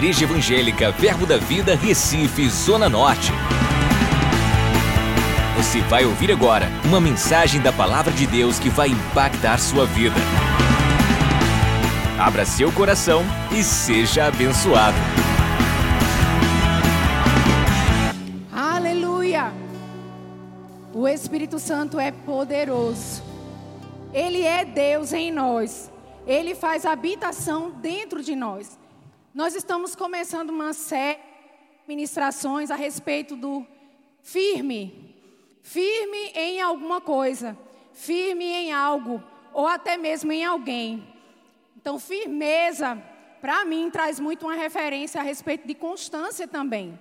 Igreja Evangélica Verbo da Vida, Recife, Zona Norte. Você vai ouvir agora uma mensagem da Palavra de Deus que vai impactar sua vida. Abra seu coração e seja abençoado. Aleluia! O Espírito Santo é poderoso. Ele é Deus em nós. Ele faz habitação dentro de nós. Nós estamos começando uma série de ministrações a respeito do firme. Firme em alguma coisa, firme em algo, ou até mesmo em alguém. Então, firmeza, para mim, traz muito uma referência a respeito de constância também.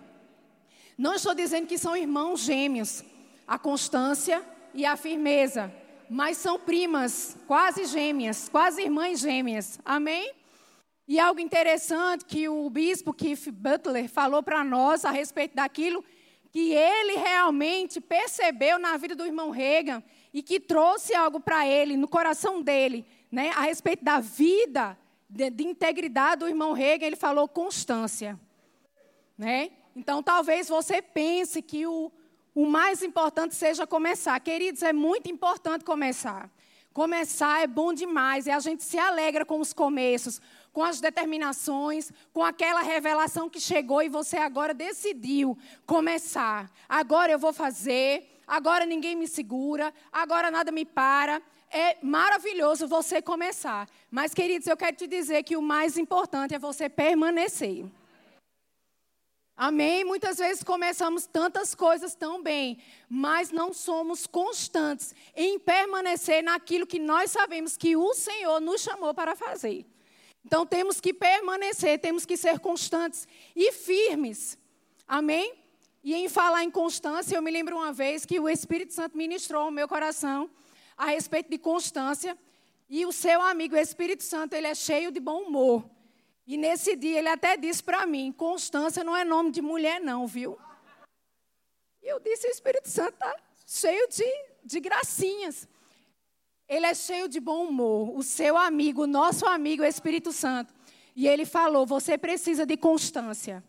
Não estou dizendo que são irmãos gêmeos, a constância e a firmeza mas são primas, quase gêmeas, quase irmãs gêmeas. Amém? E algo interessante que o bispo Keith Butler falou para nós a respeito daquilo que ele realmente percebeu na vida do irmão Reagan e que trouxe algo para ele, no coração dele, né, a respeito da vida, de, de integridade do irmão Reagan, ele falou constância. Né? Então, talvez você pense que o, o mais importante seja começar. Queridos, é muito importante começar. Começar é bom demais e a gente se alegra com os começos, com as determinações, com aquela revelação que chegou e você agora decidiu começar. Agora eu vou fazer, agora ninguém me segura, agora nada me para. É maravilhoso você começar. Mas, queridos, eu quero te dizer que o mais importante é você permanecer. Amém? Muitas vezes começamos tantas coisas tão bem, mas não somos constantes em permanecer naquilo que nós sabemos que o Senhor nos chamou para fazer. Então temos que permanecer, temos que ser constantes e firmes. Amém? E em falar em constância, eu me lembro uma vez que o Espírito Santo ministrou ao meu coração a respeito de constância. E o seu amigo, o Espírito Santo, ele é cheio de bom humor. E nesse dia ele até disse para mim: Constância não é nome de mulher, não, viu? E eu disse: O Espírito Santo está cheio de, de gracinhas. Ele é cheio de bom humor. O seu amigo, o nosso amigo, o Espírito Santo. E ele falou: Você precisa de constância.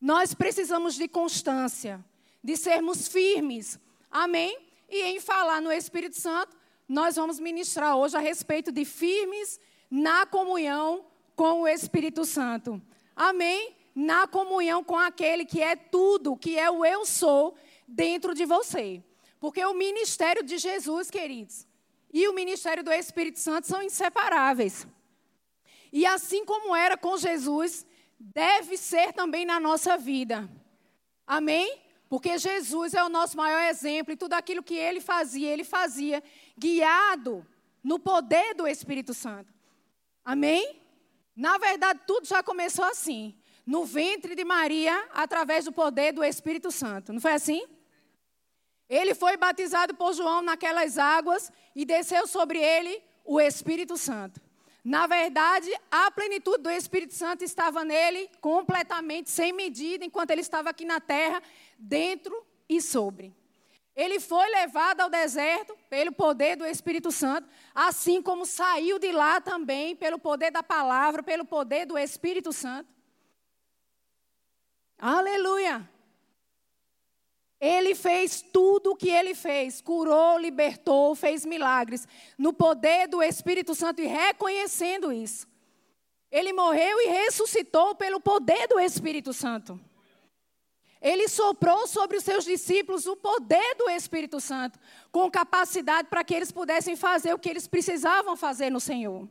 Nós precisamos de constância, de sermos firmes. Amém? E em falar no Espírito Santo, nós vamos ministrar hoje a respeito de firmes na comunhão com o Espírito Santo. Amém? Na comunhão com aquele que é tudo, que é o eu sou dentro de você. Porque o ministério de Jesus, queridos, e o ministério do Espírito Santo são inseparáveis. E assim como era com Jesus, deve ser também na nossa vida. Amém? Porque Jesus é o nosso maior exemplo e tudo aquilo que ele fazia, ele fazia guiado no poder do Espírito Santo. Amém? Na verdade, tudo já começou assim. No ventre de Maria, através do poder do Espírito Santo. Não foi assim? Ele foi batizado por João naquelas águas e desceu sobre ele o Espírito Santo. Na verdade, a plenitude do Espírito Santo estava nele completamente, sem medida, enquanto ele estava aqui na terra, dentro e sobre. Ele foi levado ao deserto pelo poder do Espírito Santo, assim como saiu de lá também pelo poder da palavra, pelo poder do Espírito Santo. Aleluia! Ele fez tudo o que ele fez, curou, libertou, fez milagres, no poder do Espírito Santo e reconhecendo isso. Ele morreu e ressuscitou pelo poder do Espírito Santo. Ele soprou sobre os seus discípulos o poder do Espírito Santo, com capacidade para que eles pudessem fazer o que eles precisavam fazer no Senhor.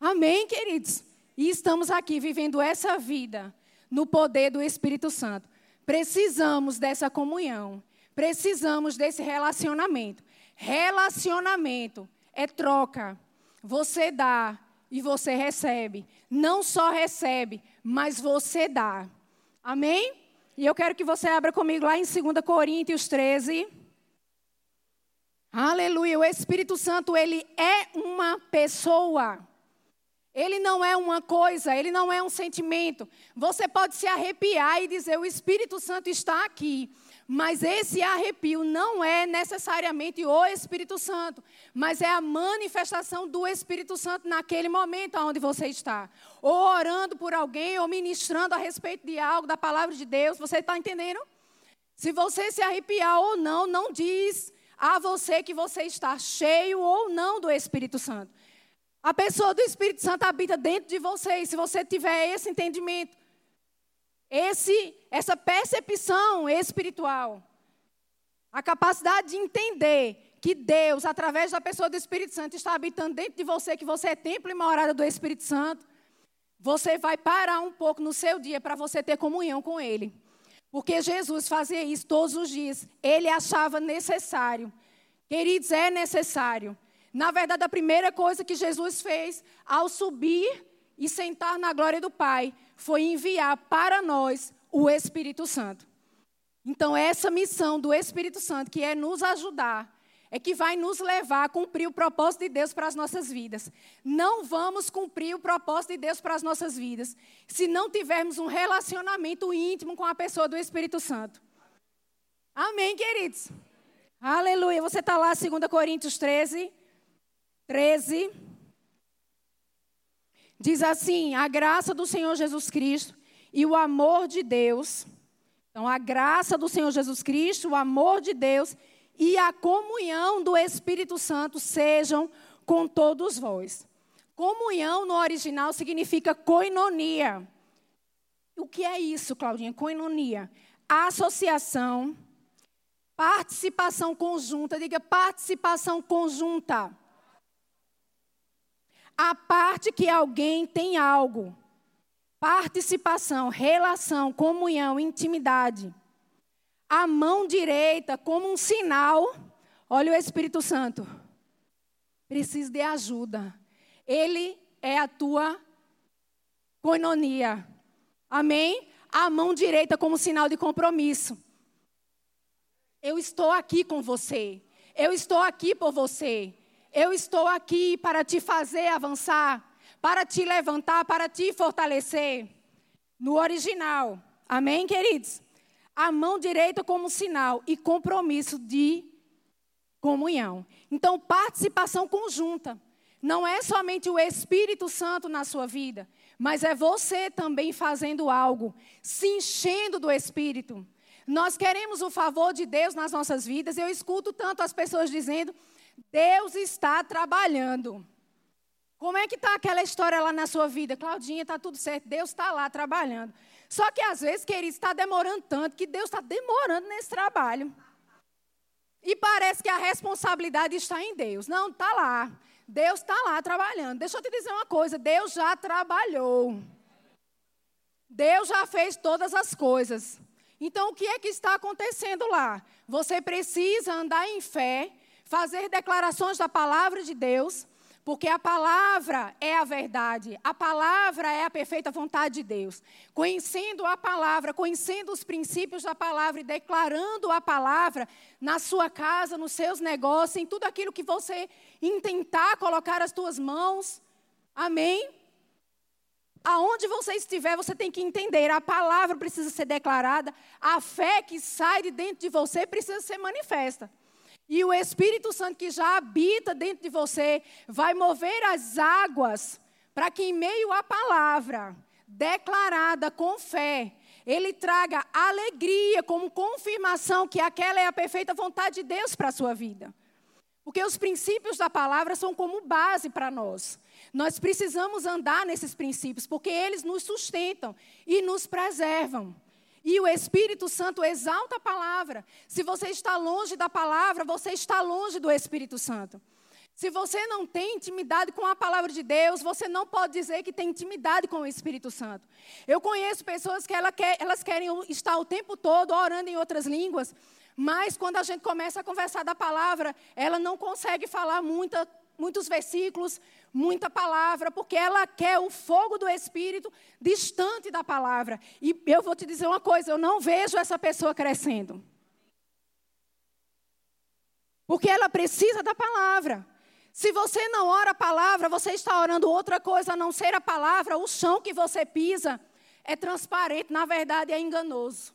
Amém, queridos? E estamos aqui vivendo essa vida no poder do Espírito Santo. Precisamos dessa comunhão, precisamos desse relacionamento. Relacionamento é troca. Você dá e você recebe. Não só recebe, mas você dá. Amém? E eu quero que você abra comigo lá em 2 Coríntios 13. Aleluia. O Espírito Santo, ele é uma pessoa. Ele não é uma coisa, ele não é um sentimento. Você pode se arrepiar e dizer: o Espírito Santo está aqui. Mas esse arrepio não é necessariamente o Espírito Santo, mas é a manifestação do Espírito Santo naquele momento onde você está. Ou orando por alguém, ou ministrando a respeito de algo, da palavra de Deus. Você está entendendo? Se você se arrepiar ou não, não diz a você que você está cheio ou não do Espírito Santo. A pessoa do Espírito Santo habita dentro de você, e se você tiver esse entendimento, esse, essa percepção espiritual, a capacidade de entender que Deus, através da pessoa do Espírito Santo, está habitando dentro de você, que você é templo e morada do Espírito Santo, você vai parar um pouco no seu dia para você ter comunhão com Ele. Porque Jesus fazia isso todos os dias. Ele achava necessário. Queridos, é necessário. Na verdade, a primeira coisa que Jesus fez ao subir e sentar na glória do Pai foi enviar para nós o Espírito Santo. Então, essa missão do Espírito Santo, que é nos ajudar, é que vai nos levar a cumprir o propósito de Deus para as nossas vidas. Não vamos cumprir o propósito de Deus para as nossas vidas se não tivermos um relacionamento íntimo com a pessoa do Espírito Santo. Amém, queridos? Aleluia. Você está lá, 2 Coríntios 13, 13. Diz assim: a graça do Senhor Jesus Cristo e o amor de Deus. Então, a graça do Senhor Jesus Cristo, o amor de Deus e a comunhão do Espírito Santo sejam com todos vós. Comunhão no original significa koinonia. O que é isso, Claudinha? Koinonia. Associação, participação conjunta. Diga participação conjunta a parte que alguém tem algo. Participação, relação, comunhão, intimidade. A mão direita como um sinal. Olha o Espírito Santo. Preciso de ajuda. Ele é a tua coinonia. Amém? A mão direita como sinal de compromisso. Eu estou aqui com você. Eu estou aqui por você. Eu estou aqui para te fazer avançar, para te levantar, para te fortalecer. No original. Amém, queridos? A mão direita como sinal e compromisso de comunhão. Então, participação conjunta. Não é somente o Espírito Santo na sua vida, mas é você também fazendo algo, se enchendo do Espírito. Nós queremos o favor de Deus nas nossas vidas. Eu escuto tanto as pessoas dizendo Deus está trabalhando. Como é que está aquela história lá na sua vida? Claudinha, está tudo certo, Deus está lá trabalhando. Só que às vezes, querido, está demorando tanto que Deus está demorando nesse trabalho. E parece que a responsabilidade está em Deus. Não, está lá. Deus está lá trabalhando. Deixa eu te dizer uma coisa: Deus já trabalhou. Deus já fez todas as coisas. Então, o que é que está acontecendo lá? Você precisa andar em fé fazer declarações da palavra de Deus, porque a palavra é a verdade, a palavra é a perfeita vontade de Deus. Conhecendo a palavra, conhecendo os princípios da palavra e declarando a palavra na sua casa, nos seus negócios, em tudo aquilo que você intentar colocar as suas mãos. Amém? Aonde você estiver, você tem que entender, a palavra precisa ser declarada, a fé que sai de dentro de você precisa ser manifesta. E o Espírito Santo que já habita dentro de você vai mover as águas para que, em meio à palavra declarada com fé, ele traga alegria como confirmação que aquela é a perfeita vontade de Deus para a sua vida. Porque os princípios da palavra são como base para nós. Nós precisamos andar nesses princípios, porque eles nos sustentam e nos preservam. E o Espírito Santo exalta a palavra. Se você está longe da palavra, você está longe do Espírito Santo. Se você não tem intimidade com a palavra de Deus, você não pode dizer que tem intimidade com o Espírito Santo. Eu conheço pessoas que elas querem estar o tempo todo orando em outras línguas, mas quando a gente começa a conversar da palavra, ela não consegue falar muita, muitos versículos, muita palavra, porque ela quer o fogo do Espírito distante da palavra. E eu vou te dizer uma coisa: eu não vejo essa pessoa crescendo. Porque ela precisa da palavra. Se você não ora a palavra, você está orando outra coisa a não ser a palavra, o chão que você pisa é transparente, na verdade é enganoso.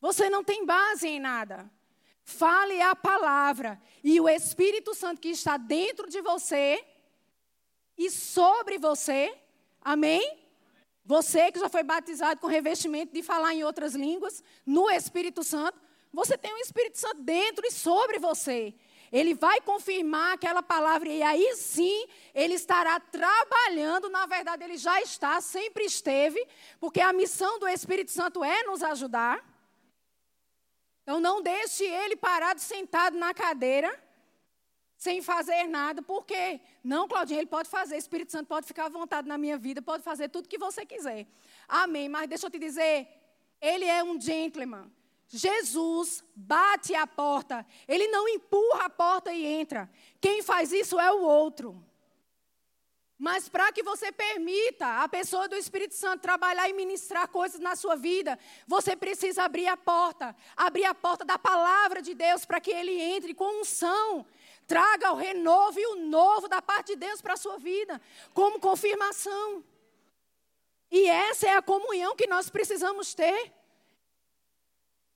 Você não tem base em nada. Fale a palavra e o Espírito Santo que está dentro de você e sobre você, amém? Você que já foi batizado com revestimento de falar em outras línguas, no Espírito Santo, você tem o Espírito Santo dentro e sobre você. Ele vai confirmar aquela palavra e aí sim ele estará trabalhando. Na verdade, ele já está, sempre esteve, porque a missão do Espírito Santo é nos ajudar. Então não deixe ele parado, sentado na cadeira, sem fazer nada, porque não, Claudinha, ele pode fazer, o Espírito Santo pode ficar à vontade na minha vida, pode fazer tudo que você quiser. Amém. Mas deixa eu te dizer, ele é um gentleman. Jesus bate a porta, ele não empurra a porta e entra. Quem faz isso é o outro. Mas para que você permita a pessoa do Espírito Santo trabalhar e ministrar coisas na sua vida, você precisa abrir a porta, abrir a porta da palavra de Deus para que ele entre com unção, traga o renovo e o novo da parte de Deus para a sua vida, como confirmação. E essa é a comunhão que nós precisamos ter.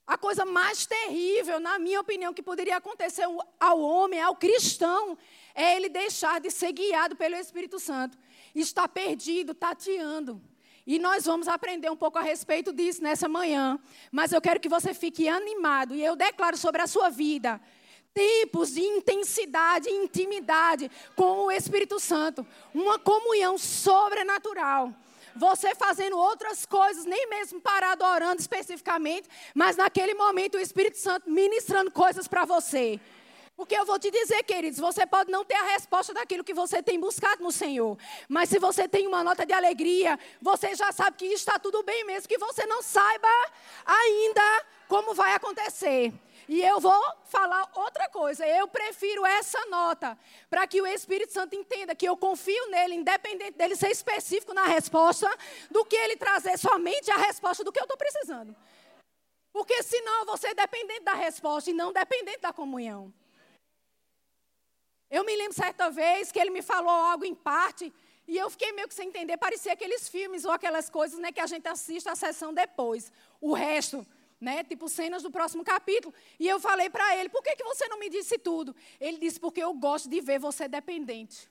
A coisa mais terrível, na minha opinião, que poderia acontecer ao homem, ao cristão, é ele deixar de ser guiado pelo Espírito Santo. Está perdido, tateando. E nós vamos aprender um pouco a respeito disso nessa manhã. Mas eu quero que você fique animado. E eu declaro sobre a sua vida tempos de intensidade intimidade com o Espírito Santo. Uma comunhão sobrenatural você fazendo outras coisas, nem mesmo parado orando especificamente, mas naquele momento o Espírito Santo ministrando coisas para você. Porque eu vou te dizer, queridos, você pode não ter a resposta daquilo que você tem buscado no Senhor. Mas se você tem uma nota de alegria, você já sabe que está tudo bem, mesmo que você não saiba ainda como vai acontecer. E eu vou falar outra coisa. Eu prefiro essa nota para que o Espírito Santo entenda que eu confio nele, independente dele ser específico na resposta, do que ele trazer somente a resposta do que eu estou precisando. Porque senão vou ser dependente da resposta e não dependente da comunhão. Eu me lembro certa vez que ele me falou algo em parte e eu fiquei meio que sem entender. Parecia aqueles filmes ou aquelas coisas né, que a gente assiste a sessão depois. O resto né? Tipo cenas do próximo capítulo. E eu falei para ele: por que, que você não me disse tudo? Ele disse: porque eu gosto de ver você dependente.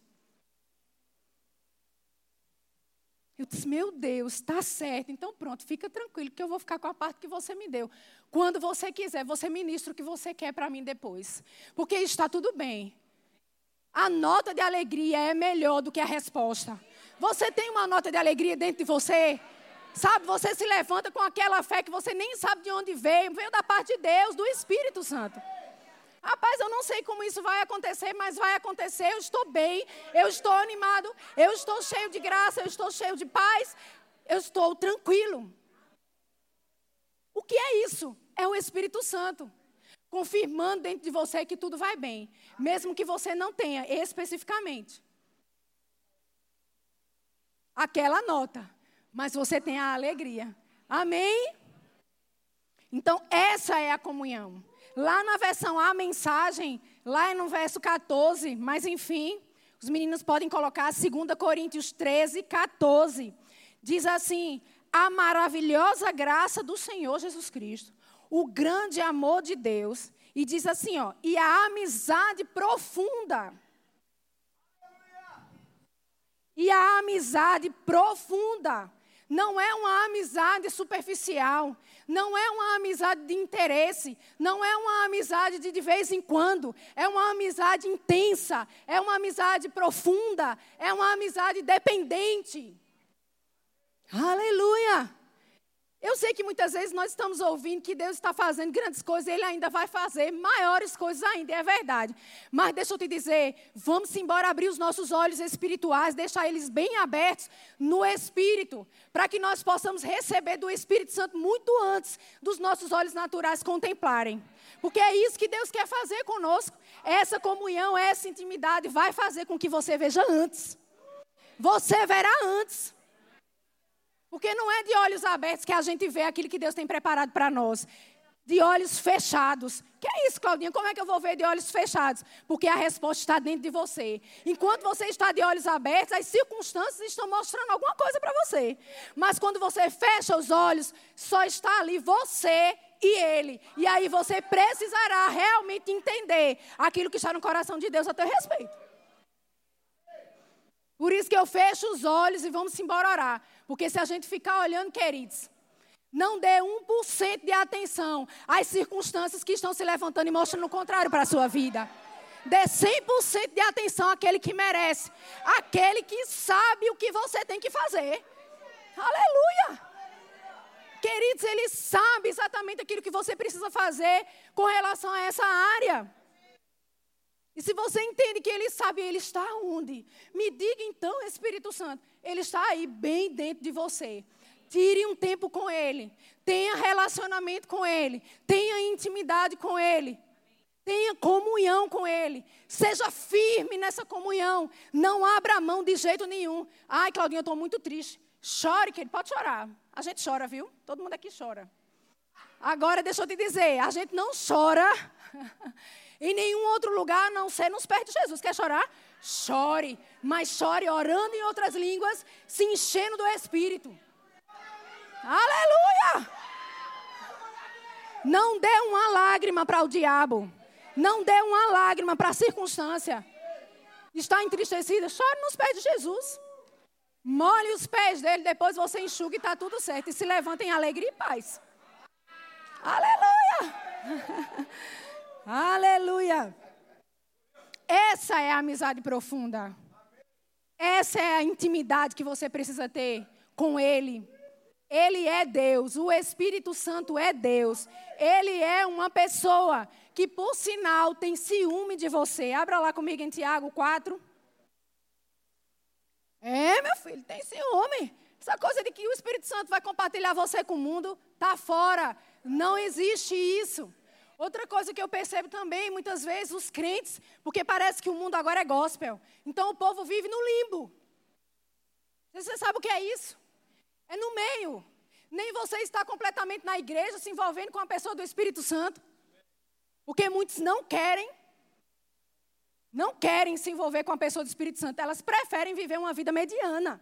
Eu disse: meu Deus, está certo. Então pronto, fica tranquilo que eu vou ficar com a parte que você me deu. Quando você quiser, você ministra o que você quer para mim depois. Porque está tudo bem. A nota de alegria é melhor do que a resposta. Você tem uma nota de alegria dentro de você? Sabe, você se levanta com aquela fé que você nem sabe de onde veio, veio da parte de Deus, do Espírito Santo. Rapaz, eu não sei como isso vai acontecer, mas vai acontecer. Eu estou bem, eu estou animado, eu estou cheio de graça, eu estou cheio de paz, eu estou tranquilo. O que é isso? É o Espírito Santo confirmando dentro de você que tudo vai bem, mesmo que você não tenha especificamente aquela nota mas você tem a alegria. Amém? Então, essa é a comunhão. Lá na versão A, mensagem, lá no verso 14, mas enfim, os meninos podem colocar 2 Coríntios 13, 14. Diz assim: a maravilhosa graça do Senhor Jesus Cristo, o grande amor de Deus, e diz assim, ó, e a amizade profunda. E a amizade profunda não é uma amizade superficial, não é uma amizade de interesse, não é uma amizade de de vez em quando, é uma amizade intensa, é uma amizade profunda, é uma amizade dependente. Aleluia! Eu sei que muitas vezes nós estamos ouvindo que Deus está fazendo grandes coisas, Ele ainda vai fazer maiores coisas ainda, é verdade. Mas deixa eu te dizer, vamos embora abrir os nossos olhos espirituais, deixar eles bem abertos no Espírito, para que nós possamos receber do Espírito Santo muito antes dos nossos olhos naturais contemplarem. Porque é isso que Deus quer fazer conosco. Essa comunhão, essa intimidade vai fazer com que você veja antes. Você verá antes. Porque não é de olhos abertos que a gente vê aquilo que Deus tem preparado para nós. de olhos fechados. Que é isso, Claudinha? Como é que eu vou ver de olhos fechados? Porque a resposta está dentro de você. Enquanto você está de olhos abertos, as circunstâncias estão mostrando alguma coisa para você. Mas quando você fecha os olhos, só está ali você e ele. E aí você precisará realmente entender aquilo que está no coração de Deus a teu respeito. Por isso que eu fecho os olhos e vamos embora orar. Porque se a gente ficar olhando, queridos, não dê 1% de atenção às circunstâncias que estão se levantando e mostrando o contrário para a sua vida. Dê 100% de atenção àquele que merece, àquele que sabe o que você tem que fazer. Aleluia! Queridos, ele sabe exatamente aquilo que você precisa fazer com relação a essa área. E se você entende que ele sabe, ele está onde? Me diga então, Espírito Santo, ele está aí bem dentro de você. Tire um tempo com Ele. Tenha relacionamento com Ele. Tenha intimidade com Ele. Tenha comunhão com Ele. Seja firme nessa comunhão. Não abra mão de jeito nenhum. Ai, Claudinha, eu estou muito triste. Chore, que ele pode chorar. A gente chora, viu? Todo mundo aqui chora. Agora, deixa eu te dizer, a gente não chora em nenhum outro lugar, a não ser nos pés de Jesus. Quer chorar? Chore, mas chore orando em outras línguas, se enchendo do Espírito. Aleluia! Não dê uma lágrima para o diabo. Não dê uma lágrima para a circunstância. Está entristecida? Chore nos pés de Jesus. Molhe os pés dele, depois você enxuga e está tudo certo. E se levanta em alegria e paz. Aleluia! Aleluia! Essa é a amizade profunda. Essa é a intimidade que você precisa ter com Ele. Ele é Deus, o Espírito Santo é Deus. Ele é uma pessoa que, por sinal, tem ciúme de você. Abra lá comigo em Tiago 4. É, meu filho, tem ciúme. Essa coisa de que o Espírito Santo vai compartilhar você com o mundo, tá fora. Não existe isso. Outra coisa que eu percebo também, muitas vezes, os crentes, porque parece que o mundo agora é gospel. Então o povo vive no limbo. Você sabe o que é isso? É no meio. Nem você está completamente na igreja se envolvendo com a pessoa do Espírito Santo. Porque muitos não querem. Não querem se envolver com a pessoa do Espírito Santo. Elas preferem viver uma vida mediana.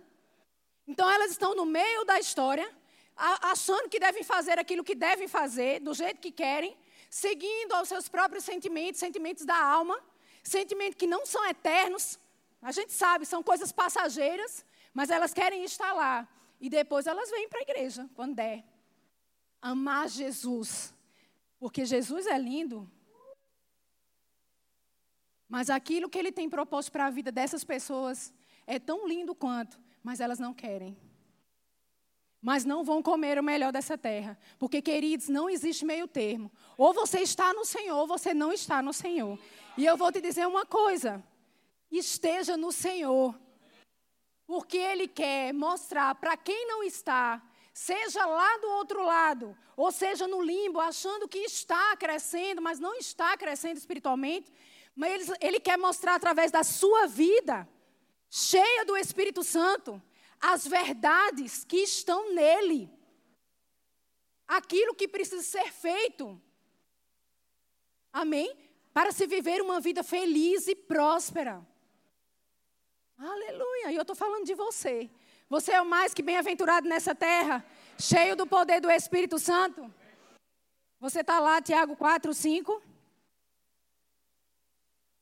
Então elas estão no meio da história, achando que devem fazer aquilo que devem fazer, do jeito que querem, seguindo aos seus próprios sentimentos, sentimentos da alma, sentimentos que não são eternos. A gente sabe, são coisas passageiras, mas elas querem estar lá. E depois elas vêm para a igreja, quando der. Amar Jesus. Porque Jesus é lindo. Mas aquilo que ele tem proposto para a vida dessas pessoas é tão lindo quanto, mas elas não querem. Mas não vão comer o melhor dessa terra. Porque, queridos, não existe meio termo. Ou você está no Senhor, ou você não está no Senhor. E eu vou te dizer uma coisa: esteja no Senhor. Porque Ele quer mostrar para quem não está, seja lá do outro lado, ou seja no limbo, achando que está crescendo, mas não está crescendo espiritualmente, mas Ele, ele quer mostrar através da sua vida, cheia do Espírito Santo, as verdades que estão nele. Aquilo que precisa ser feito. Amém? Para se viver uma vida feliz e próspera. Aleluia. E eu estou falando de você. Você é o mais que bem-aventurado nessa terra, cheio do poder do Espírito Santo. Você está lá, Tiago 4, 5.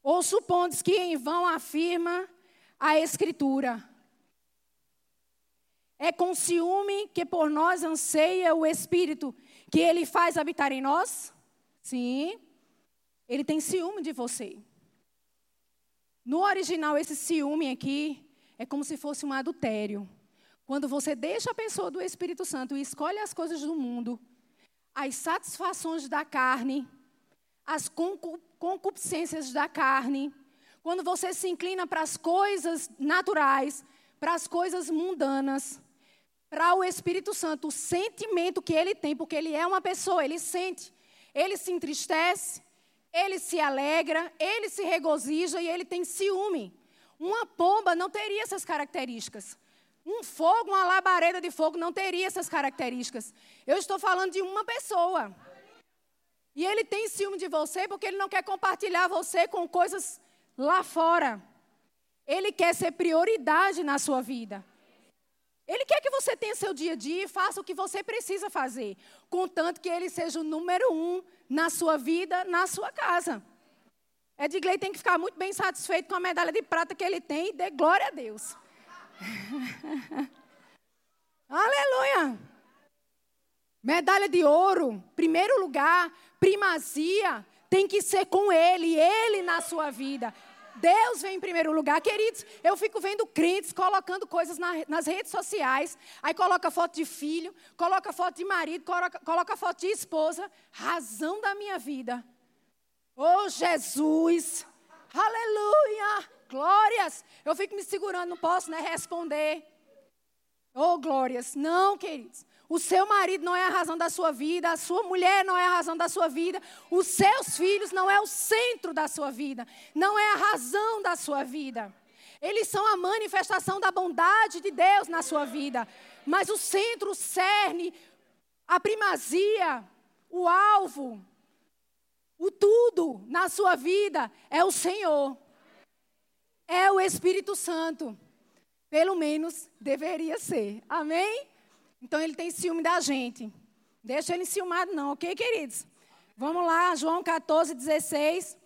Ou supondes que em vão afirma a Escritura. É com ciúme que por nós anseia o Espírito que ele faz habitar em nós? Sim. Ele tem ciúme de você. No original, esse ciúme aqui é como se fosse um adultério. Quando você deixa a pessoa do Espírito Santo e escolhe as coisas do mundo, as satisfações da carne, as concupiscências da carne, quando você se inclina para as coisas naturais, para as coisas mundanas, para o Espírito Santo, o sentimento que ele tem, porque ele é uma pessoa, ele sente, ele se entristece, ele se alegra, ele se regozija e ele tem ciúme. Uma pomba não teria essas características. Um fogo, uma labareda de fogo não teria essas características. Eu estou falando de uma pessoa. E ele tem ciúme de você porque ele não quer compartilhar você com coisas lá fora. Ele quer ser prioridade na sua vida. Ele quer que você tenha seu dia a dia e faça o que você precisa fazer, contanto que ele seja o número um na sua vida, na sua casa. Edgley tem que ficar muito bem satisfeito com a medalha de prata que ele tem e dê glória a Deus. Aleluia! Medalha de ouro, primeiro lugar, primazia, tem que ser com Ele, Ele na sua vida. Deus vem em primeiro lugar. Queridos, eu fico vendo crentes colocando coisas na, nas redes sociais. Aí coloca foto de filho, coloca foto de marido, coloca, coloca foto de esposa. Razão da minha vida. Oh, Jesus. Aleluia. Glórias. Eu fico me segurando, não posso né, responder. Oh, glórias. Não, queridos. O seu marido não é a razão da sua vida, a sua mulher não é a razão da sua vida, os seus filhos não é o centro da sua vida, não é a razão da sua vida. Eles são a manifestação da bondade de Deus na sua vida. Mas o centro, o cerne, a primazia, o alvo, o tudo na sua vida é o Senhor. É o Espírito Santo. Pelo menos deveria ser. Amém? Então ele tem ciúme da gente. Deixa ele ciumado, não, ok, queridos? Vamos lá, João 14, 16.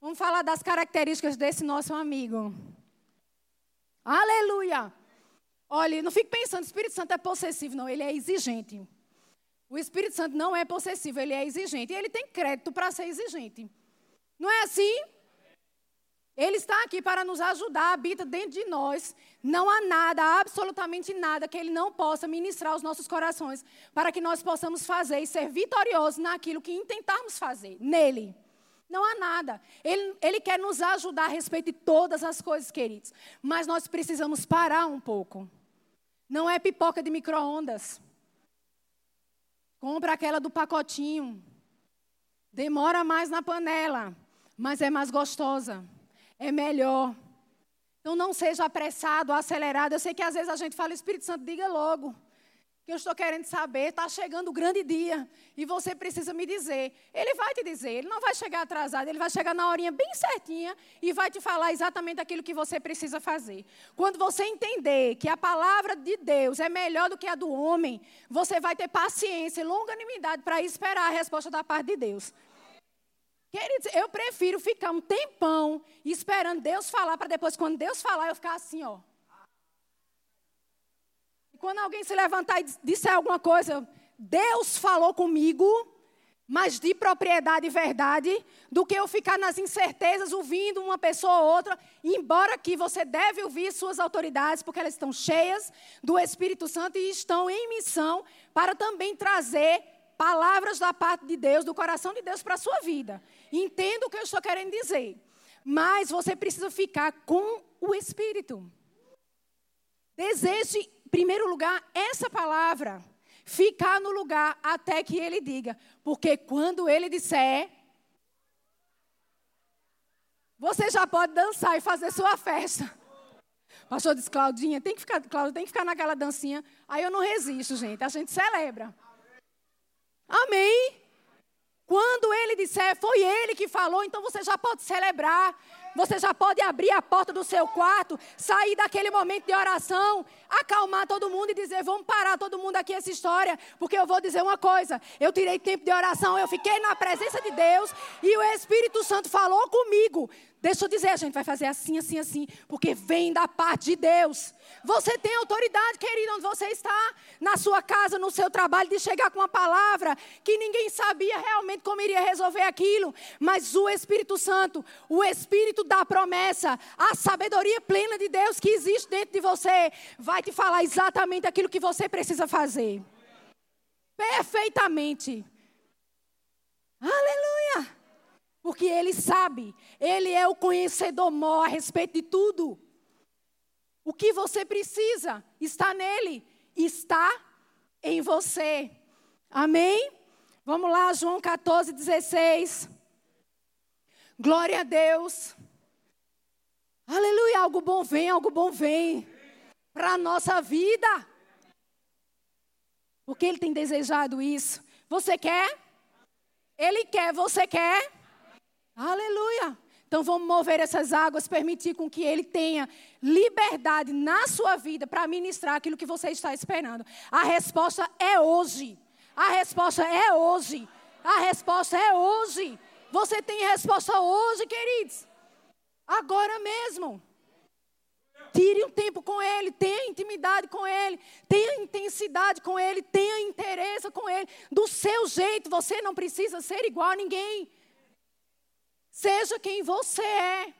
Vamos falar das características desse nosso amigo. Aleluia! Olha, não fique pensando, o Espírito Santo é possessivo, não, ele é exigente. O Espírito Santo não é possessivo, ele é exigente. E ele tem crédito para ser exigente. Não é assim? Ele está aqui para nos ajudar, habita dentro de nós. Não há nada, absolutamente nada, que Ele não possa ministrar aos nossos corações, para que nós possamos fazer e ser vitoriosos naquilo que intentarmos fazer, nele. Não há nada. Ele, ele quer nos ajudar a respeito de todas as coisas, queridos. Mas nós precisamos parar um pouco. Não é pipoca de micro-ondas. Compra aquela do pacotinho. Demora mais na panela, mas é mais gostosa é melhor. Então não seja apressado, acelerado. Eu sei que às vezes a gente fala, Espírito Santo, diga logo. Que eu estou querendo saber, está chegando o grande dia. E você precisa me dizer. Ele vai te dizer, ele não vai chegar atrasado, ele vai chegar na horinha bem certinha e vai te falar exatamente aquilo que você precisa fazer. Quando você entender que a palavra de Deus é melhor do que a do homem, você vai ter paciência e longanimidade para esperar a resposta da parte de Deus. Queridos, eu prefiro ficar um tempão esperando Deus falar, para depois, quando Deus falar, eu ficar assim, ó. E quando alguém se levantar e disser alguma coisa, Deus falou comigo, mas de propriedade e verdade, do que eu ficar nas incertezas ouvindo uma pessoa ou outra, embora que você deve ouvir suas autoridades, porque elas estão cheias do Espírito Santo e estão em missão para também trazer palavras da parte de Deus, do coração de Deus para a sua vida. Entenda o que eu estou querendo dizer. Mas você precisa ficar com o Espírito. Deseje, em primeiro lugar, essa palavra. Ficar no lugar até que ele diga. Porque quando ele disser, você já pode dançar e fazer sua festa. Pastor disse, Claudinha, tem que ficar, Claudinha, tem que ficar naquela dancinha. Aí eu não resisto, gente. A gente celebra. Amém? Quando ele disser, foi ele que falou, então você já pode celebrar. Você já pode abrir a porta do seu quarto, sair daquele momento de oração, acalmar todo mundo e dizer: vamos parar todo mundo aqui essa história, porque eu vou dizer uma coisa. Eu tirei tempo de oração, eu fiquei na presença de Deus e o Espírito Santo falou comigo. Deixa eu dizer, a gente vai fazer assim, assim, assim, porque vem da parte de Deus. Você tem autoridade, querido, onde você está, na sua casa, no seu trabalho, de chegar com uma palavra que ninguém sabia realmente como iria resolver aquilo, mas o Espírito Santo, o Espírito da promessa, a sabedoria plena de Deus que existe dentro de você, vai te falar exatamente aquilo que você precisa fazer. Perfeitamente. Aleluia! Porque ele sabe, ele é o conhecedor maior a respeito de tudo. O que você precisa está nele, está em você. Amém? Vamos lá, João 14, 16. Glória a Deus. Aleluia, algo bom vem, algo bom vem para a nossa vida. Porque Ele tem desejado isso. Você quer? Ele quer, você quer? Aleluia. Então vamos mover essas águas, permitir com que ele tenha liberdade na sua vida para ministrar aquilo que você está esperando. A resposta é hoje. A resposta é hoje. A resposta é hoje. Você tem resposta hoje, queridos. Agora mesmo. Tire um tempo com Ele, tenha intimidade com Ele, tenha intensidade com Ele, tenha interesse com Ele. Do seu jeito, você não precisa ser igual a ninguém. Seja quem você é.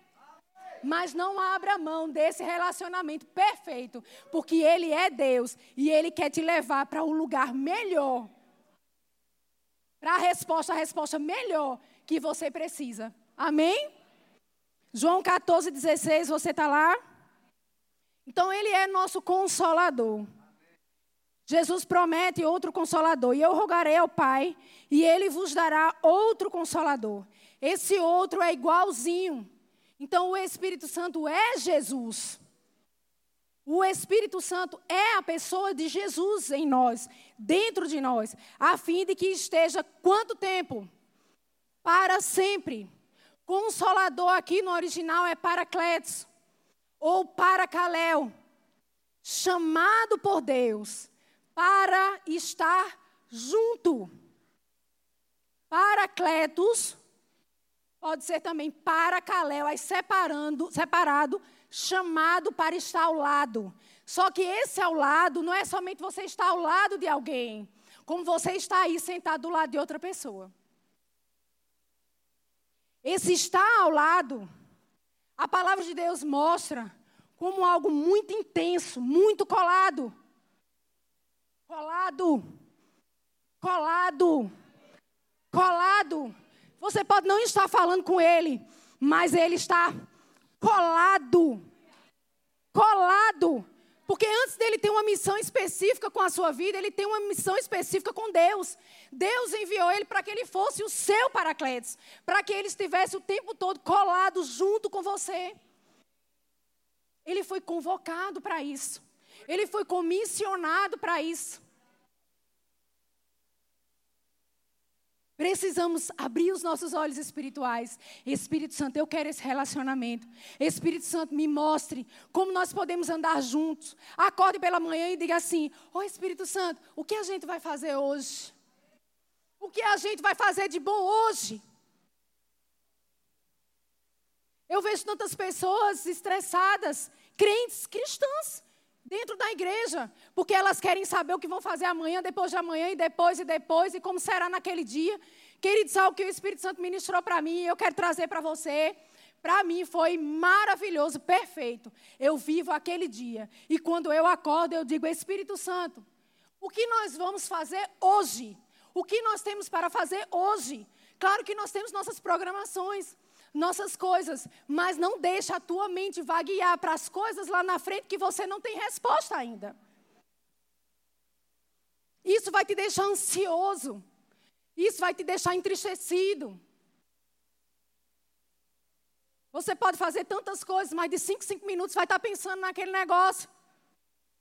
Mas não abra mão desse relacionamento perfeito, porque Ele é Deus e Ele quer te levar para um lugar melhor. Para a resposta, a resposta melhor que você precisa. Amém? João 14, 16, você está lá? Então, Ele é nosso consolador. Jesus promete outro consolador. E eu rogarei ao Pai, e Ele vos dará outro consolador. Esse outro é igualzinho. Então, o Espírito Santo é Jesus. O Espírito Santo é a pessoa de Jesus em nós, dentro de nós, a fim de que esteja quanto tempo? Para sempre. Consolador aqui no original é Paracletos ou Paracaléu, chamado por Deus para estar junto. Paracletos pode ser também Paracaléu, aí separando, separado, chamado para estar ao lado. Só que esse ao lado não é somente você estar ao lado de alguém, como você está aí sentado do lado de outra pessoa. Esse estar ao lado a palavra de Deus mostra como algo muito intenso, muito colado. Colado. Colado. Colado. Você pode não estar falando com ele, mas ele está colado. Colado. Porque antes dele ter uma missão específica com a sua vida, ele tem uma missão específica com Deus. Deus enviou ele para que ele fosse o seu Paracletos, para que ele estivesse o tempo todo colado junto com você. Ele foi convocado para isso. Ele foi comissionado para isso. Precisamos abrir os nossos olhos espirituais. Espírito Santo, eu quero esse relacionamento. Espírito Santo, me mostre como nós podemos andar juntos. Acorde pela manhã e diga assim: Ô oh, Espírito Santo, o que a gente vai fazer hoje? O que a gente vai fazer de bom hoje? Eu vejo tantas pessoas estressadas, crentes cristãs, dentro da igreja, porque elas querem saber o que vão fazer amanhã, depois de amanhã, e depois e depois, e como será naquele dia. Queridos, algo que o Espírito Santo ministrou para mim, eu quero trazer para você. Para mim foi maravilhoso, perfeito. Eu vivo aquele dia. E quando eu acordo, eu digo: Espírito Santo, o que nós vamos fazer hoje? O que nós temos para fazer hoje? Claro que nós temos nossas programações nossas coisas, mas não deixa a tua mente vaguear para as coisas lá na frente que você não tem resposta ainda. Isso vai te deixar ansioso. Isso vai te deixar entristecido. Você pode fazer tantas coisas, mas de 5, 5 minutos vai estar pensando naquele negócio.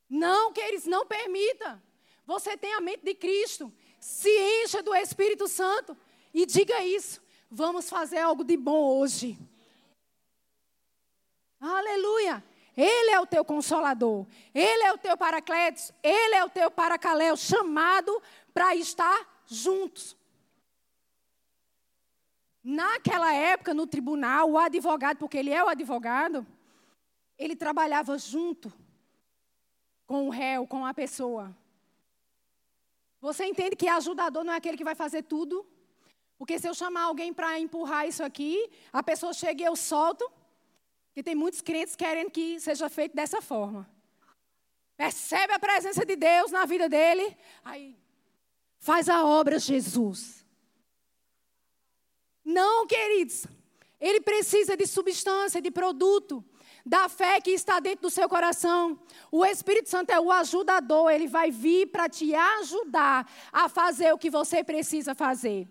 Não, queridos, não permita. Você tem a mente de Cristo. Se encha do Espírito Santo e diga isso. Vamos fazer algo de bom hoje. Aleluia. Ele é o teu consolador. Ele é o teu paracletos. Ele é o teu paracaléu, chamado para estar juntos. Naquela época, no tribunal, o advogado, porque ele é o advogado, ele trabalhava junto com o réu, com a pessoa. Você entende que ajudador não é aquele que vai fazer tudo? Porque se eu chamar alguém para empurrar isso aqui, a pessoa chega e eu solto. Porque tem muitos crentes querendo que seja feito dessa forma. Percebe a presença de Deus na vida dele. Aí, faz a obra, Jesus. Não, queridos. Ele precisa de substância, de produto, da fé que está dentro do seu coração. O Espírito Santo é o ajudador, ele vai vir para te ajudar a fazer o que você precisa fazer.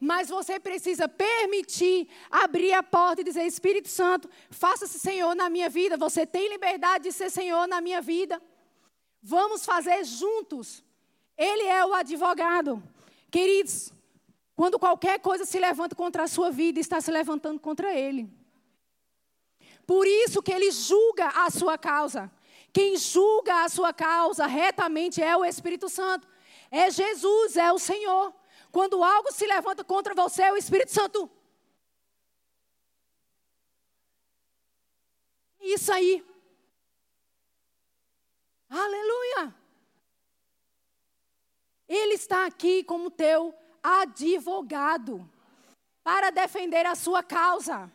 Mas você precisa permitir abrir a porta e dizer: Espírito Santo, faça-se Senhor na minha vida. Você tem liberdade de ser Senhor na minha vida. Vamos fazer juntos. Ele é o advogado. Queridos, Quando qualquer coisa se levanta contra a sua vida, está se levantando contra ele. Por isso que ele julga a sua causa. Quem julga a sua causa retamente é o Espírito Santo. É Jesus, é o Senhor. Quando algo se levanta contra você, é o Espírito Santo. Isso aí. Aleluia. Ele está aqui como teu advogado para defender a sua causa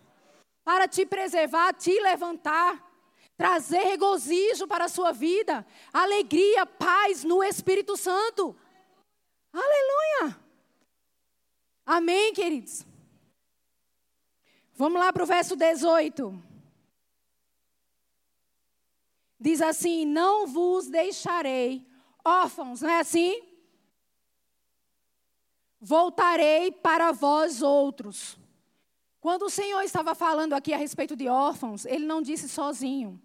para te preservar, te levantar, trazer regozijo para a sua vida, alegria, paz no Espírito Santo. Aleluia! Amém, queridos? Vamos lá para o verso 18. Diz assim: Não vos deixarei órfãos, não é assim? Voltarei para vós outros. Quando o Senhor estava falando aqui a respeito de órfãos, ele não disse sozinho.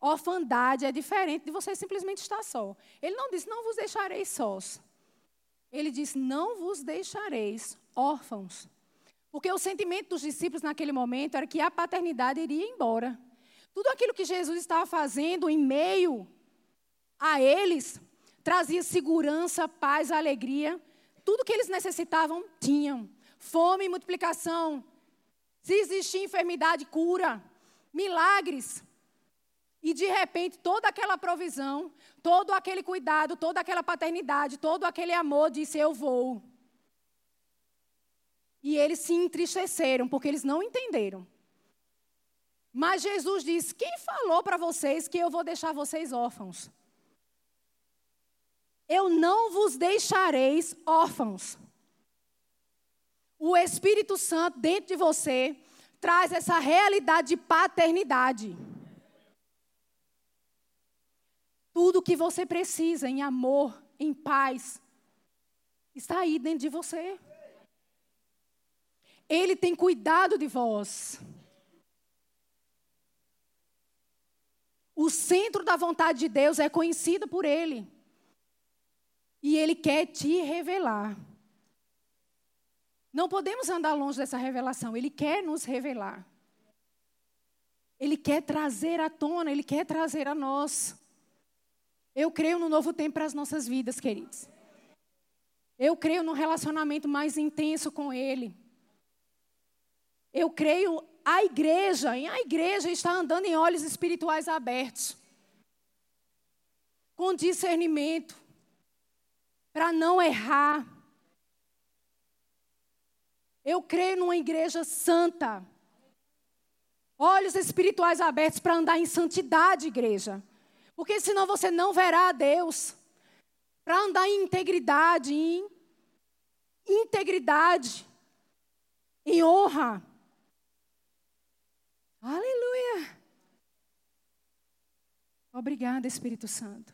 Orfandade é diferente de você simplesmente estar só. Ele não disse, não vos deixareis sós. Ele disse, não vos deixareis órfãos. Porque o sentimento dos discípulos naquele momento era que a paternidade iria embora. Tudo aquilo que Jesus estava fazendo em meio a eles trazia segurança, paz, alegria. Tudo que eles necessitavam, tinham fome multiplicação. Se existir enfermidade, cura, milagres. E de repente, toda aquela provisão, todo aquele cuidado, toda aquela paternidade, todo aquele amor disse: Eu vou. E eles se entristeceram, porque eles não entenderam. Mas Jesus disse: Quem falou para vocês que eu vou deixar vocês órfãos? Eu não vos deixareis órfãos o Espírito Santo dentro de você traz essa realidade de paternidade. Tudo que você precisa em amor, em paz, está aí dentro de você. Ele tem cuidado de vós. O centro da vontade de Deus é conhecido por Ele. E Ele quer te revelar. Não podemos andar longe dessa revelação. Ele quer nos revelar. Ele quer trazer à tona, ele quer trazer a nós. Eu creio no novo tempo para as nossas vidas, queridos. Eu creio num relacionamento mais intenso com Ele. Eu creio a igreja, e a igreja está andando em olhos espirituais abertos, com discernimento, para não errar eu creio numa igreja santa. Olhos espirituais abertos para andar em santidade, igreja. Porque senão você não verá a Deus. Para andar em integridade, em integridade, em honra. Aleluia. Obrigada, Espírito Santo.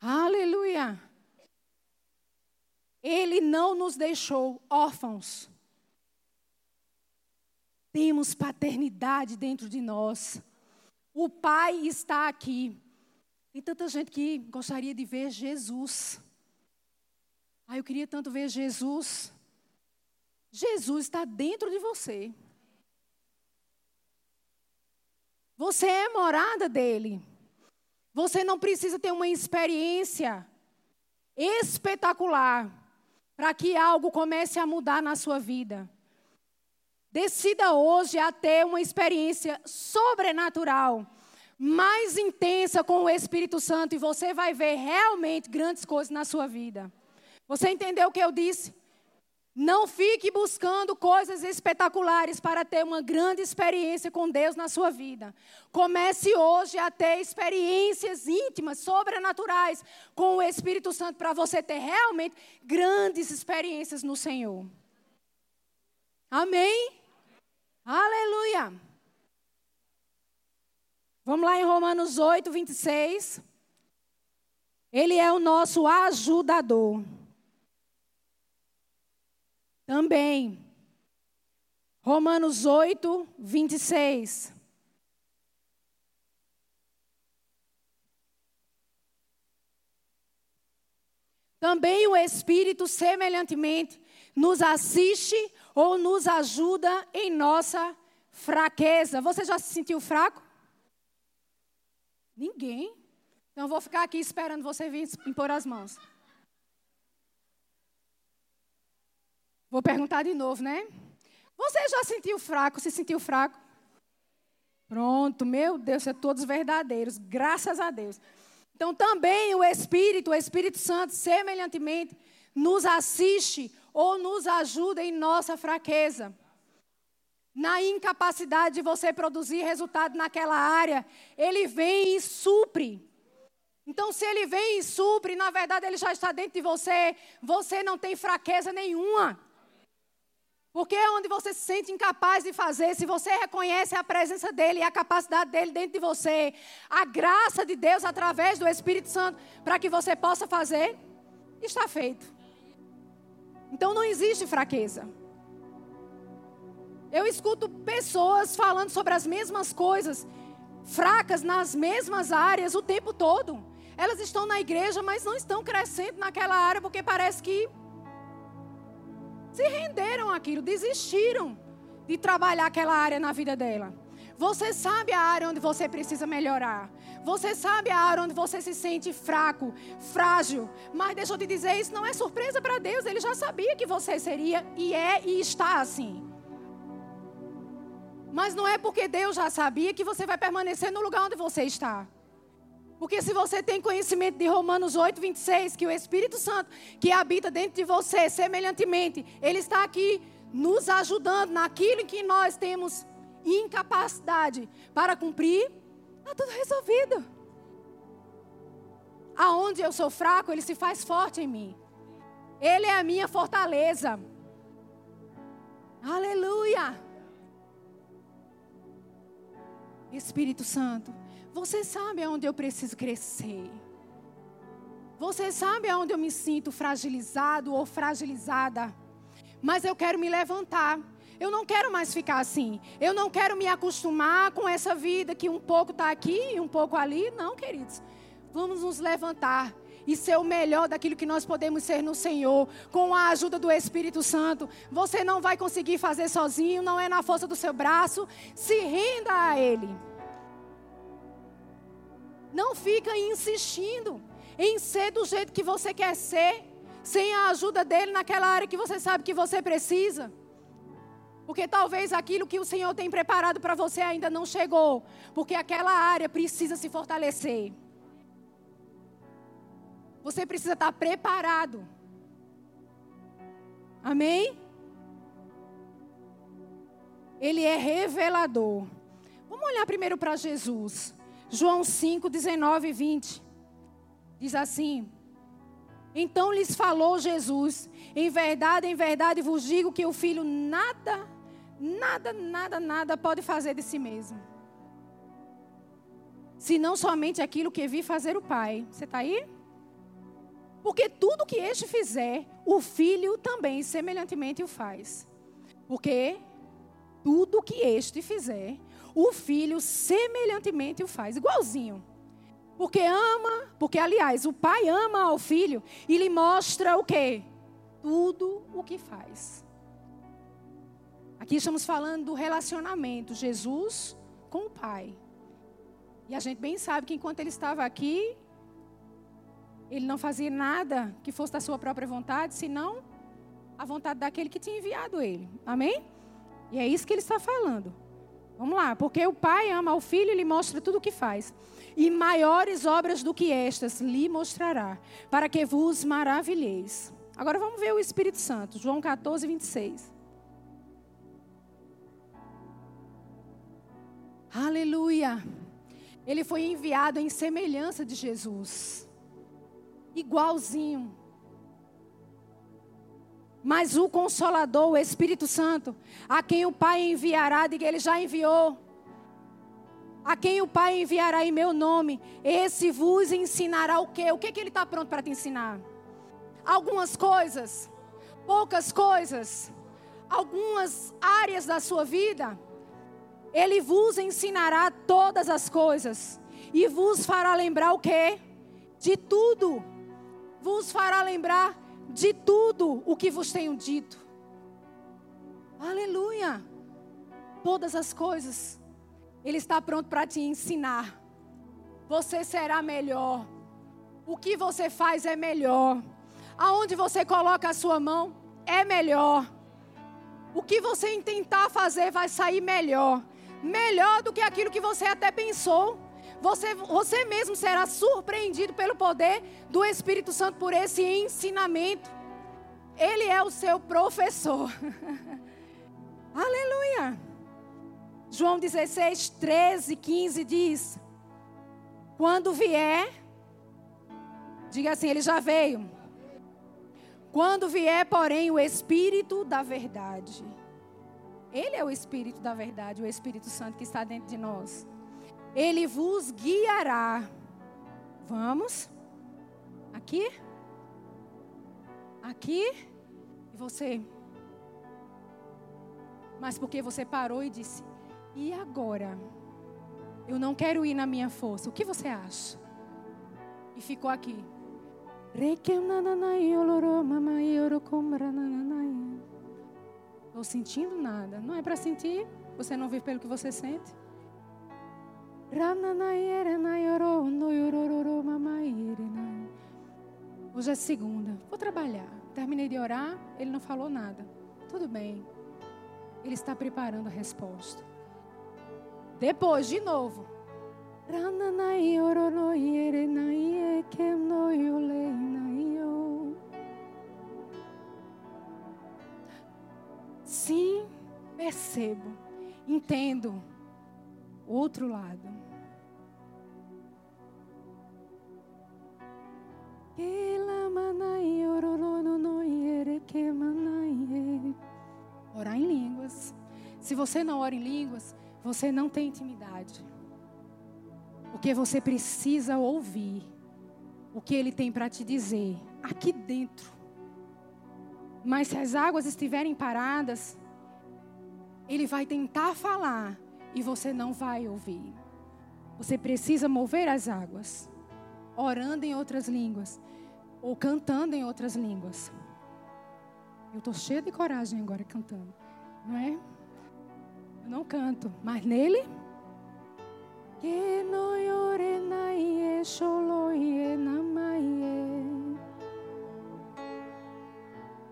Aleluia. Ele não nos deixou órfãos. Temos paternidade dentro de nós. O Pai está aqui. Tem tanta gente que gostaria de ver Jesus. Ah, eu queria tanto ver Jesus. Jesus está dentro de você. Você é morada dele. Você não precisa ter uma experiência espetacular para que algo comece a mudar na sua vida. Decida hoje a ter uma experiência sobrenatural, mais intensa com o Espírito Santo, e você vai ver realmente grandes coisas na sua vida. Você entendeu o que eu disse? Não fique buscando coisas espetaculares para ter uma grande experiência com Deus na sua vida. Comece hoje a ter experiências íntimas, sobrenaturais com o Espírito Santo para você ter realmente grandes experiências no Senhor. Amém? Aleluia. Vamos lá em Romanos 8, 26. Ele é o nosso ajudador. Também. Romanos 8, 26. Também o Espírito, semelhantemente, nos assiste ou nos ajuda em nossa fraqueza. Você já se sentiu fraco? Ninguém. Então vou ficar aqui esperando você vir impor as mãos. Vou perguntar de novo, né? Você já sentiu fraco? Se sentiu fraco? Pronto, meu Deus, é todos verdadeiros, graças a Deus. Então também o Espírito, o Espírito Santo, semelhantemente, nos assiste ou nos ajuda em nossa fraqueza. Na incapacidade de você produzir resultado naquela área, ele vem e supre. Então, se ele vem e supre, na verdade ele já está dentro de você, você não tem fraqueza nenhuma. Porque é onde você se sente incapaz de fazer, se você reconhece a presença dele e a capacidade dele dentro de você, a graça de Deus através do Espírito Santo para que você possa fazer, está feito. Então não existe fraqueza. Eu escuto pessoas falando sobre as mesmas coisas, fracas nas mesmas áreas o tempo todo. Elas estão na igreja, mas não estão crescendo naquela área porque parece que se renderam àquilo, desistiram de trabalhar aquela área na vida dela. Você sabe a área onde você precisa melhorar. Você sabe a área onde você se sente fraco, frágil. Mas deixa eu te dizer, isso não é surpresa para Deus. Ele já sabia que você seria e é e está assim. Mas não é porque Deus já sabia que você vai permanecer no lugar onde você está. Porque se você tem conhecimento de Romanos 8, 26, que o Espírito Santo que habita dentro de você, semelhantemente, ele está aqui nos ajudando naquilo que nós temos incapacidade para cumprir, está tudo resolvido. Aonde eu sou fraco, ele se faz forte em mim. Ele é a minha fortaleza. Aleluia. Espírito Santo, você sabe aonde eu preciso crescer. Você sabe aonde eu me sinto fragilizado ou fragilizada. Mas eu quero me levantar. Eu não quero mais ficar assim. Eu não quero me acostumar com essa vida que um pouco está aqui e um pouco ali. Não, queridos. Vamos nos levantar e ser o melhor daquilo que nós podemos ser no Senhor, com a ajuda do Espírito Santo. Você não vai conseguir fazer sozinho, não é na força do seu braço. Se renda a Ele. Não fica insistindo em ser do jeito que você quer ser, sem a ajuda dele naquela área que você sabe que você precisa. Porque talvez aquilo que o Senhor tem preparado para você ainda não chegou, porque aquela área precisa se fortalecer. Você precisa estar preparado. Amém? Ele é revelador. Vamos olhar primeiro para Jesus. João 5, 19 e 20. Diz assim: Então lhes falou Jesus: Em verdade, em verdade vos digo que o filho nada, nada, nada, nada pode fazer de si mesmo. Senão somente aquilo que vi fazer o Pai. Você está aí? Porque tudo que este fizer, o filho também semelhantemente o faz. Porque tudo que este fizer, o filho semelhantemente o faz, igualzinho. Porque ama, porque aliás, o pai ama ao filho e lhe mostra o quê? Tudo o que faz. Aqui estamos falando do relacionamento Jesus com o pai. E a gente bem sabe que enquanto ele estava aqui, ele não fazia nada que fosse da sua própria vontade, senão a vontade daquele que tinha enviado ele. Amém? E é isso que ele está falando. Vamos lá, porque o pai ama o filho e lhe mostra tudo o que faz. E maiores obras do que estas lhe mostrará, para que vos maravilheis. Agora vamos ver o Espírito Santo, João 14, 26. Aleluia. Ele foi enviado em semelhança de Jesus. Igualzinho. Mas o Consolador, o Espírito Santo, a quem o Pai enviará, diga, ele já enviou. A quem o Pai enviará em meu nome, esse vos ensinará o quê? O que, que ele está pronto para te ensinar? Algumas coisas, poucas coisas, algumas áreas da sua vida. Ele vos ensinará todas as coisas e vos fará lembrar o quê? De tudo vos fará lembrar de tudo o que vos tenho dito. Aleluia! Todas as coisas, Ele está pronto para te ensinar. Você será melhor. O que você faz é melhor. Aonde você coloca a sua mão é melhor. O que você tentar fazer vai sair melhor. Melhor do que aquilo que você até pensou. Você, você mesmo será surpreendido pelo poder do Espírito Santo por esse ensinamento. Ele é o seu professor. Aleluia. João 16, 13, 15 diz: Quando vier, diga assim, ele já veio. Quando vier, porém, o Espírito da verdade. Ele é o Espírito da verdade, o Espírito Santo que está dentro de nós. Ele vos guiará. Vamos? Aqui? Aqui? E você? Mas porque você parou e disse: E agora? Eu não quero ir na minha força. O que você acha? E ficou aqui. Estou sentindo nada. Não é para sentir. Você não vive pelo que você sente. Hoje é segunda. Vou trabalhar. Terminei de orar. Ele não falou nada. Tudo bem. Ele está preparando a resposta. Depois, de novo. Sim, percebo, entendo outro lado. Orar em línguas. Se você não ora em línguas, você não tem intimidade. Porque você precisa ouvir o que ele tem para te dizer aqui dentro. Mas se as águas estiverem paradas, ele vai tentar falar e você não vai ouvir. Você precisa mover as águas, orando em outras línguas ou cantando em outras línguas. Eu estou cheia de coragem agora cantando, não é? Eu não canto, mas nele. Que no yore na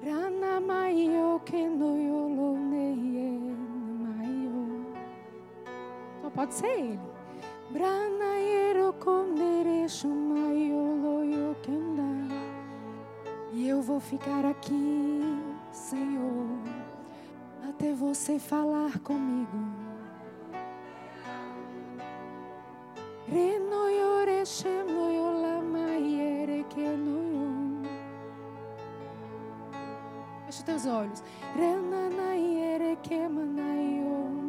Rana maio que no namayo. Só pode ser ele. Brana yero kondere shumayo loyo kenda. E eu vou ficar aqui, Senhor, até você falar comigo. Renoyore Feche teus olhos. Renanaiere que manayo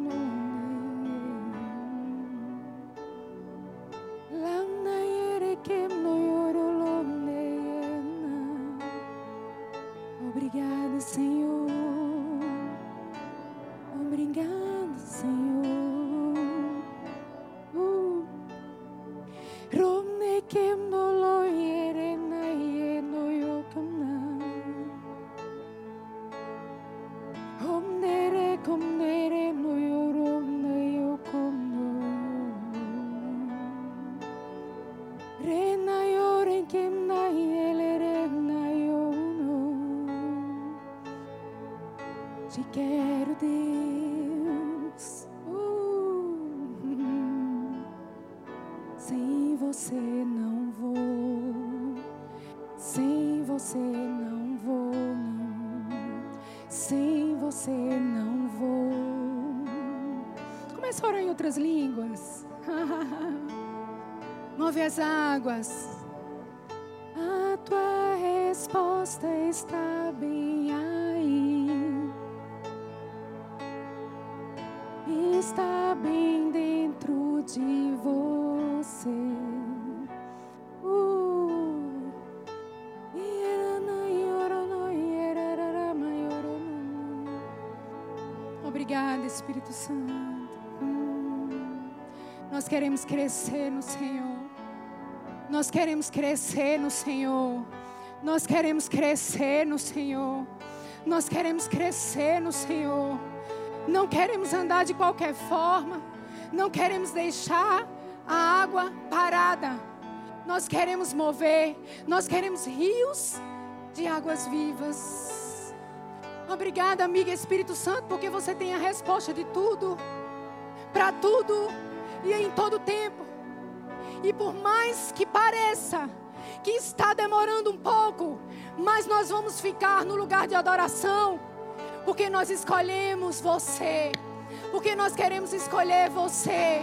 Está bem dentro de você. Uh. Obrigada, Espírito Santo. Nós queremos crescer no Senhor. Nós queremos crescer no Senhor. Nós queremos crescer no Senhor. Nós queremos crescer no Senhor. Não queremos andar de qualquer forma. Não queremos deixar a água parada. Nós queremos mover. Nós queremos rios de águas vivas. Obrigada, amiga Espírito Santo, porque você tem a resposta de tudo, para tudo e em todo tempo. E por mais que pareça que está demorando um pouco, mas nós vamos ficar no lugar de adoração, porque nós escolhemos você, porque nós queremos escolher você,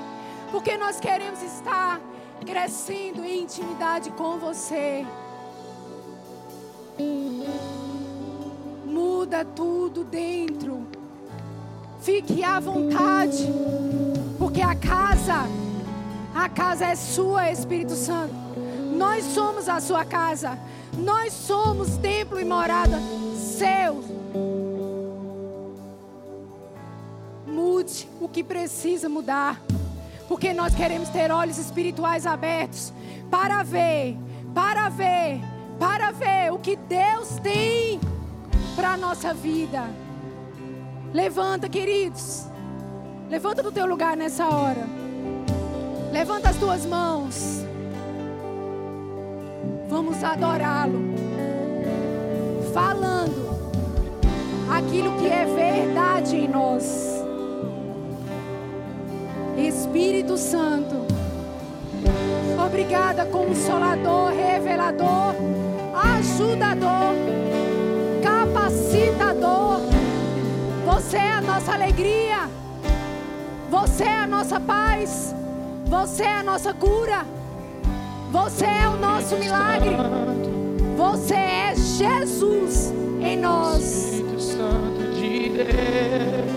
porque nós queremos estar crescendo em intimidade com você. Muda tudo dentro. Fique à vontade, porque a casa, a casa é sua, Espírito Santo. Nós somos a sua casa. Nós somos templo e morada seu. O que precisa mudar. Porque nós queremos ter olhos espirituais abertos para ver, para ver, para ver o que Deus tem para a nossa vida. Levanta, queridos. Levanta do teu lugar nessa hora. Levanta as tuas mãos. Vamos adorá-lo. Falando aquilo que é verdade em nós. Espírito Santo. Obrigada, Consolador, Revelador, Ajudador, Capacitador. Você é a nossa alegria. Você é a nossa paz. Você é a nossa cura. Você é o nosso milagre. Você é Jesus em nós. Espírito Santo de Deus.